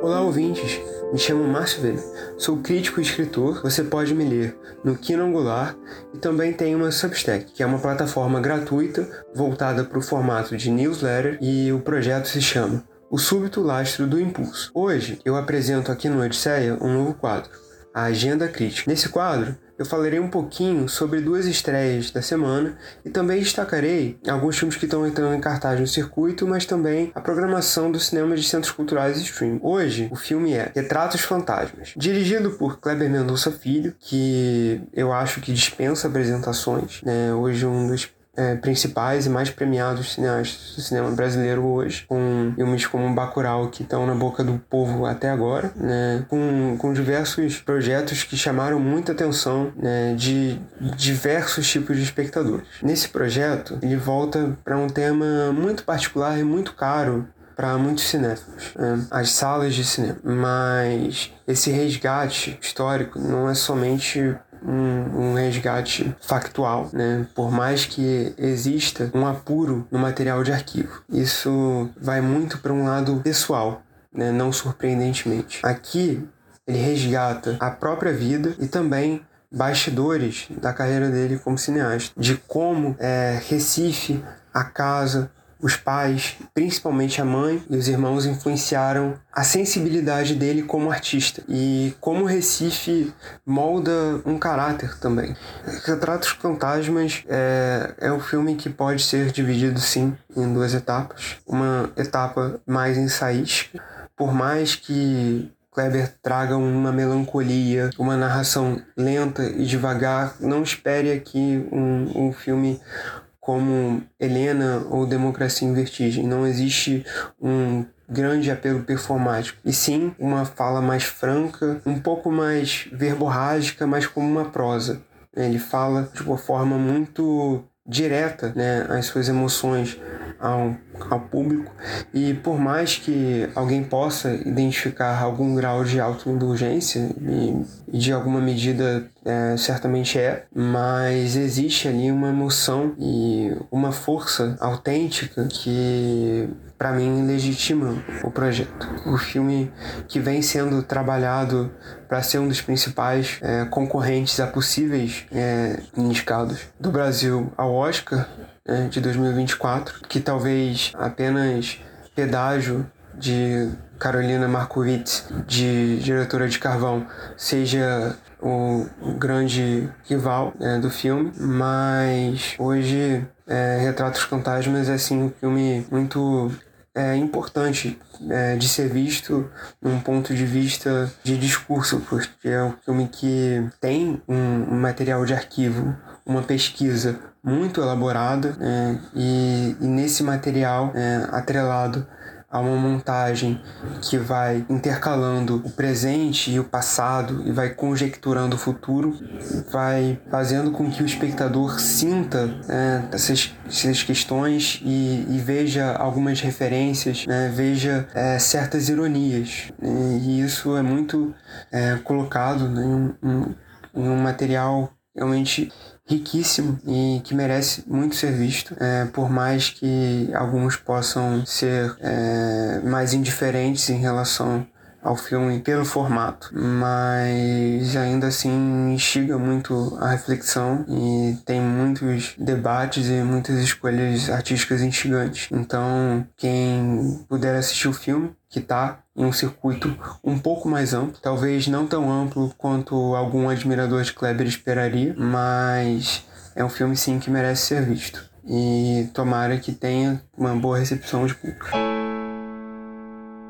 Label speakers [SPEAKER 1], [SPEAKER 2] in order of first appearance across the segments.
[SPEAKER 1] Olá, ouvintes! Me chamo Márcio Veiga, sou crítico e escritor. Você pode me ler no Kino Angular e também tem uma Substack, que é uma plataforma gratuita voltada para o formato de newsletter e o projeto se chama O Súbito Lastro do Impulso. Hoje eu apresento aqui no Odisseia um novo quadro, a Agenda Crítica. Nesse quadro, eu falarei um pouquinho sobre duas estreias da semana e também destacarei alguns filmes que estão entrando em cartaz no circuito, mas também a programação do cinema de centros culturais e stream. Hoje, o filme é Retratos Fantasmas, dirigido por Kleber Mendonça Filho, que eu acho que dispensa apresentações. Né? Hoje, um dos é, principais e mais premiados cineastas do cinema brasileiro hoje, com filmes como Bacurau, que estão na boca do povo até agora, né? com, com diversos projetos que chamaram muita atenção né? de diversos tipos de espectadores. Nesse projeto, ele volta para um tema muito particular e muito caro para muitos cinéfilos, né? as salas de cinema. Mas esse resgate histórico não é somente um, um, resgate factual, né? Por mais que exista um apuro no material de arquivo. Isso vai muito para um lado pessoal, né? Não surpreendentemente. Aqui ele resgata a própria vida e também bastidores da carreira dele como cineasta, de como é, Recife, a casa, os pais, principalmente a mãe e os irmãos, influenciaram a sensibilidade dele como artista e como Recife molda um caráter também. Retratos Fantasmas é, é um filme que pode ser dividido sim em duas etapas. Uma etapa mais ensaística, por mais que Kleber traga uma melancolia, uma narração lenta e devagar, não espere aqui um, um filme como Helena ou Democracia em Vertigem. Não existe um grande apelo performático, e sim uma fala mais franca, um pouco mais verborrágica, mas como uma prosa. Ele fala de uma forma muito direta né, as suas emoções ao, ao público e por mais que alguém possa identificar algum grau de autoindulgência e, de alguma medida é, certamente é, mas existe ali uma emoção e uma força autêntica que para mim legitima o projeto. O filme que vem sendo trabalhado para ser um dos principais é, concorrentes a possíveis é, indicados do Brasil ao Oscar é, de 2024, que talvez apenas pedágio de Carolina Markowitz, de diretora de Carvão, seja o, grande rival é, do filme, mas hoje é, Retratos Fantasmas é assim um filme muito é, importante é, de ser visto num ponto de vista de discurso, porque é um filme que tem um, um material de arquivo, uma pesquisa muito elaborada é, e, e, nesse material é, atrelado a uma montagem que vai intercalando o presente e o passado e vai conjecturando o futuro, vai fazendo com que o espectador sinta é, essas, essas questões e, e, veja algumas referências, né, veja é, certas ironias. E isso é muito é, colocado né, em, em, em um material realmente riquíssimo e que merece muito ser visto, é, por mais que alguns possam ser é, mais indiferentes em relação ao filme pelo formato, mas ainda assim instiga muito a reflexão e tem muitos debates e muitas escolhas artísticas instigantes. Então, quem puder assistir o filme, que está em um circuito um pouco mais amplo, talvez não tão amplo quanto algum admirador de Kleber esperaria, mas é um filme sim que merece ser visto. E tomara que tenha uma boa recepção de público.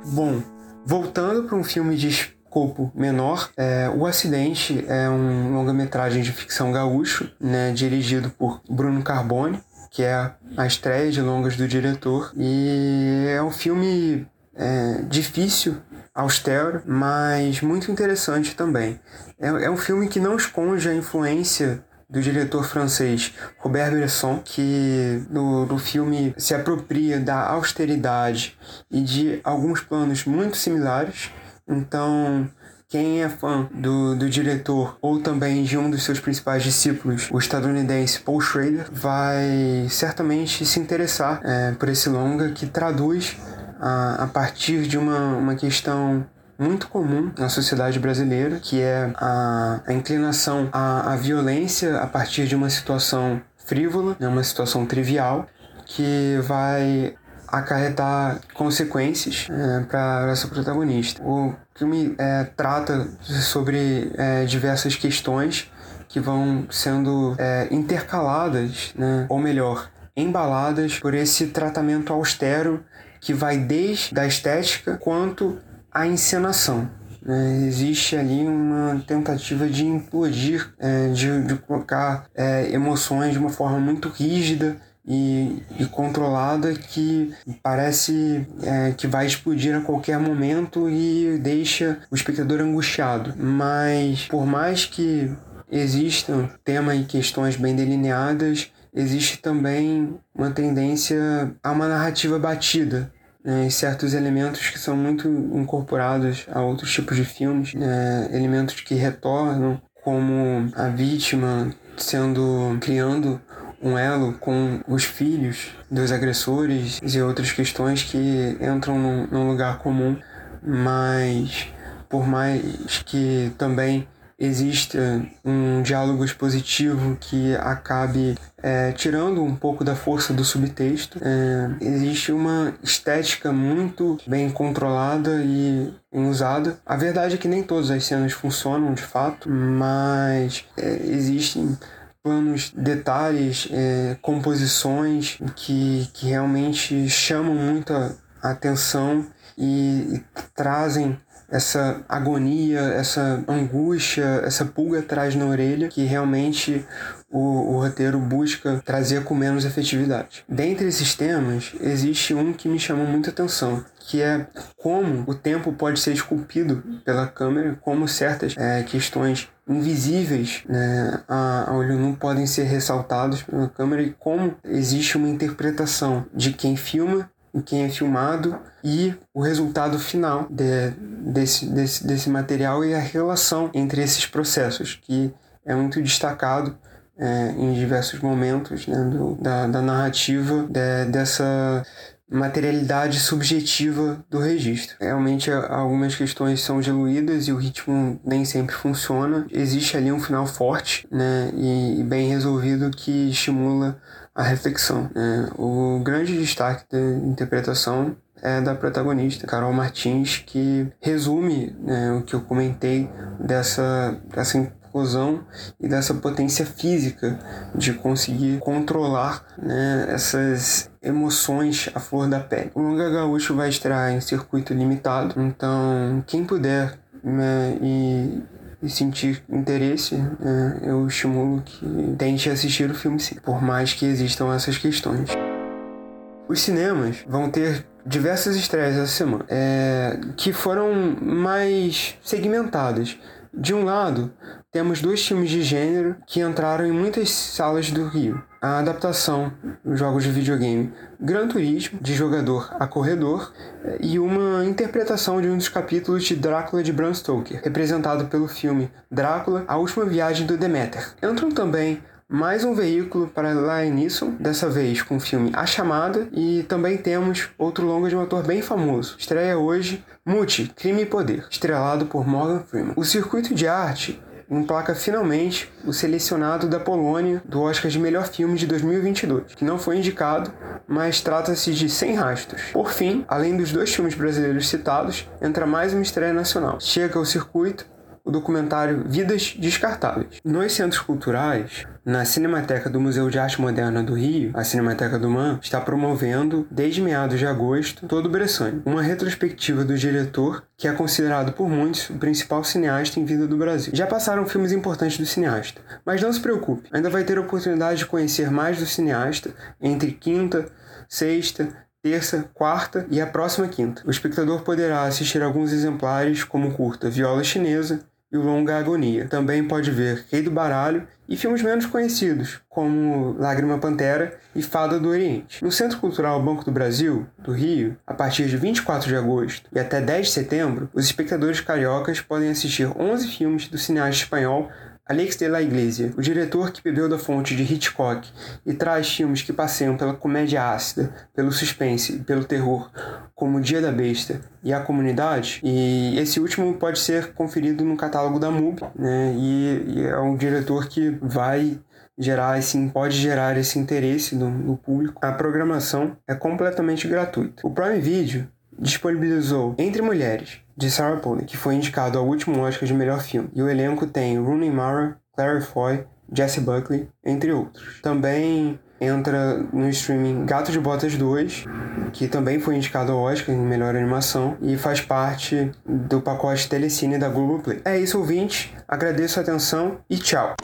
[SPEAKER 1] Bom, voltando para um filme de escopo menor, é, O Acidente é um longa-metragem de ficção gaúcho, né, dirigido por Bruno Carbone, que é a estreia de longas do diretor. E é um filme é, difícil, austero, mas muito interessante também. É, é um filme que não esconde a influência do diretor francês Robert Bresson, que no, no filme se apropria da austeridade e de alguns planos muito similares. Então, quem é fã do, do diretor ou também de um dos seus principais discípulos, o estadunidense Paul Schrader, vai certamente se interessar é, por esse longa que traduz a, a partir de uma, uma questão muito comum na sociedade brasileira, que é a, a inclinação à, à violência a partir de uma situação frívola, né, uma situação trivial, que vai acarretar consequências é, para essa protagonista. O filme é, trata sobre é, diversas questões que vão sendo é, intercaladas, né, ou melhor, embaladas por esse tratamento austero que vai desde a estética quanto a encenação. Né? Existe ali uma tentativa de implodir, é, de, de, colocar é, emoções de uma forma muito rígida e, e controlada que parece é, que vai explodir a qualquer momento e deixa o espectador angustiado. Mas por mais que existam tema e questões bem delineadas, existe também uma tendência a uma narrativa batida, né, certos elementos que são muito incorporados a outros tipos de filmes, né, elementos que retornam, como a vítima sendo criando um elo com os filhos dos agressores e outras questões que entram num, num lugar comum, mas por mais que também exista um diálogo expositivo que acabe é, tirando um pouco da força do subtexto. É, existe uma estética muito bem controlada e usada. A verdade é que nem todas as cenas funcionam de fato, mas é, existem planos, detalhes, é, composições que, que realmente chamam muita atenção e, e trazem essa agonia, essa angústia, essa pulga atrás na orelha que realmente o, o, roteiro busca trazer com menos efetividade. Dentre esses temas, existe um que me chamou muita atenção, que é como o tempo pode ser esculpido pela câmera, como certas é, questões invisíveis né, a, a olho nu podem ser ressaltados pela câmera e como existe uma interpretação de quem filma em quem é filmado e o resultado final de, desse, desse, desse material e a relação entre esses processos, que é muito destacado é, em diversos momentos né, do, da, da narrativa de, dessa materialidade subjetiva do registro. Realmente algumas questões são diluídas e o ritmo nem sempre funciona. Existe ali um final forte né, e, e bem resolvido que estimula a reflexão. Né? O grande destaque da interpretação é da protagonista, Carol Martins, que resume né, o que eu comentei dessa, dessa inclusão e dessa potência física de conseguir controlar né, essas emoções à flor da pele. O Longa Gaúcho vai estrear em circuito limitado, então quem puder né, e e sentir interesse, né, eu estimulo que tente assistir o filme sim, por mais que existam essas questões. Os cinemas vão ter diversas estreias essa semana, é, que foram mais segmentadas. De um lado, temos dois filmes de gênero que entraram em muitas salas do Rio. A adaptação jogos de videogame Gran Turismo, de jogador a corredor, e uma interpretação de um dos capítulos de Drácula de Bram Stoker, representado pelo filme Drácula, A Última Viagem do Deméter. Entram também mais um veículo para Liam Neeson, dessa vez com o filme A Chamada, e também temos outro longa de um ator bem famoso. Estreia hoje Muti, Crime e Poder, estrelado por Morgan Freeman. O circuito de arte emplaca finalmente o selecionado da Polônia do Oscar de Melhor Filme de 2022, que não foi indicado, mas trata-se de Sem Rastros. Por fim, além dos dois filmes brasileiros citados, entra mais uma estreia nacional. Chega ao circuito o documentário Vidas Descartáveis. Nos centros culturais, na Cinemateca do Museu de Arte Moderna do Rio, a Cinemateca do MAN está promovendo, desde meados de agosto, todo o Bressane, uma retrospectiva do diretor que é considerado por muitos o principal cineasta em vida do Brasil. Já passaram filmes importantes do cineasta, mas não se preocupe, ainda vai ter a oportunidade de conhecer mais do cineasta entre quinta, sexta, terça, quarta e a próxima quinta. O espectador poderá assistir alguns exemplares como curta Viola Chinesa, e longa Agonia. Também pode ver Rei do Baralho e filmes menos conhecidos, como Lágrima Pantera e Fada do Oriente. No Centro Cultural Banco do Brasil, do Rio, a partir de 24 de agosto e até 10 de setembro, os espectadores cariocas podem assistir 11 filmes do cineasta espanhol Alex de la Iglesia, o diretor que bebeu da fonte de Hitchcock e traz filmes que passeiam pela comédia ácida, pelo suspense e pelo terror, como Dia da Besta e A Comunidade. E esse último pode ser conferido no catálogo da MUBI, né? E, e é um diretor que vai gerar esse, pode gerar esse interesse no, no público. A programação é completamente gratuita. O Prime Video disponibilizou Entre Mulheres, de Sarah Polley, que foi indicado ao último Oscar de melhor filme. E o elenco tem Rooney Mara, Claire Foy, Jesse Buckley, entre outros. Também entra no streaming Gato de Botas 2, que também foi indicado ao Oscar em melhor animação e faz parte do pacote Telecine da Globoplay. É isso, ouvinte. Agradeço a atenção e tchau.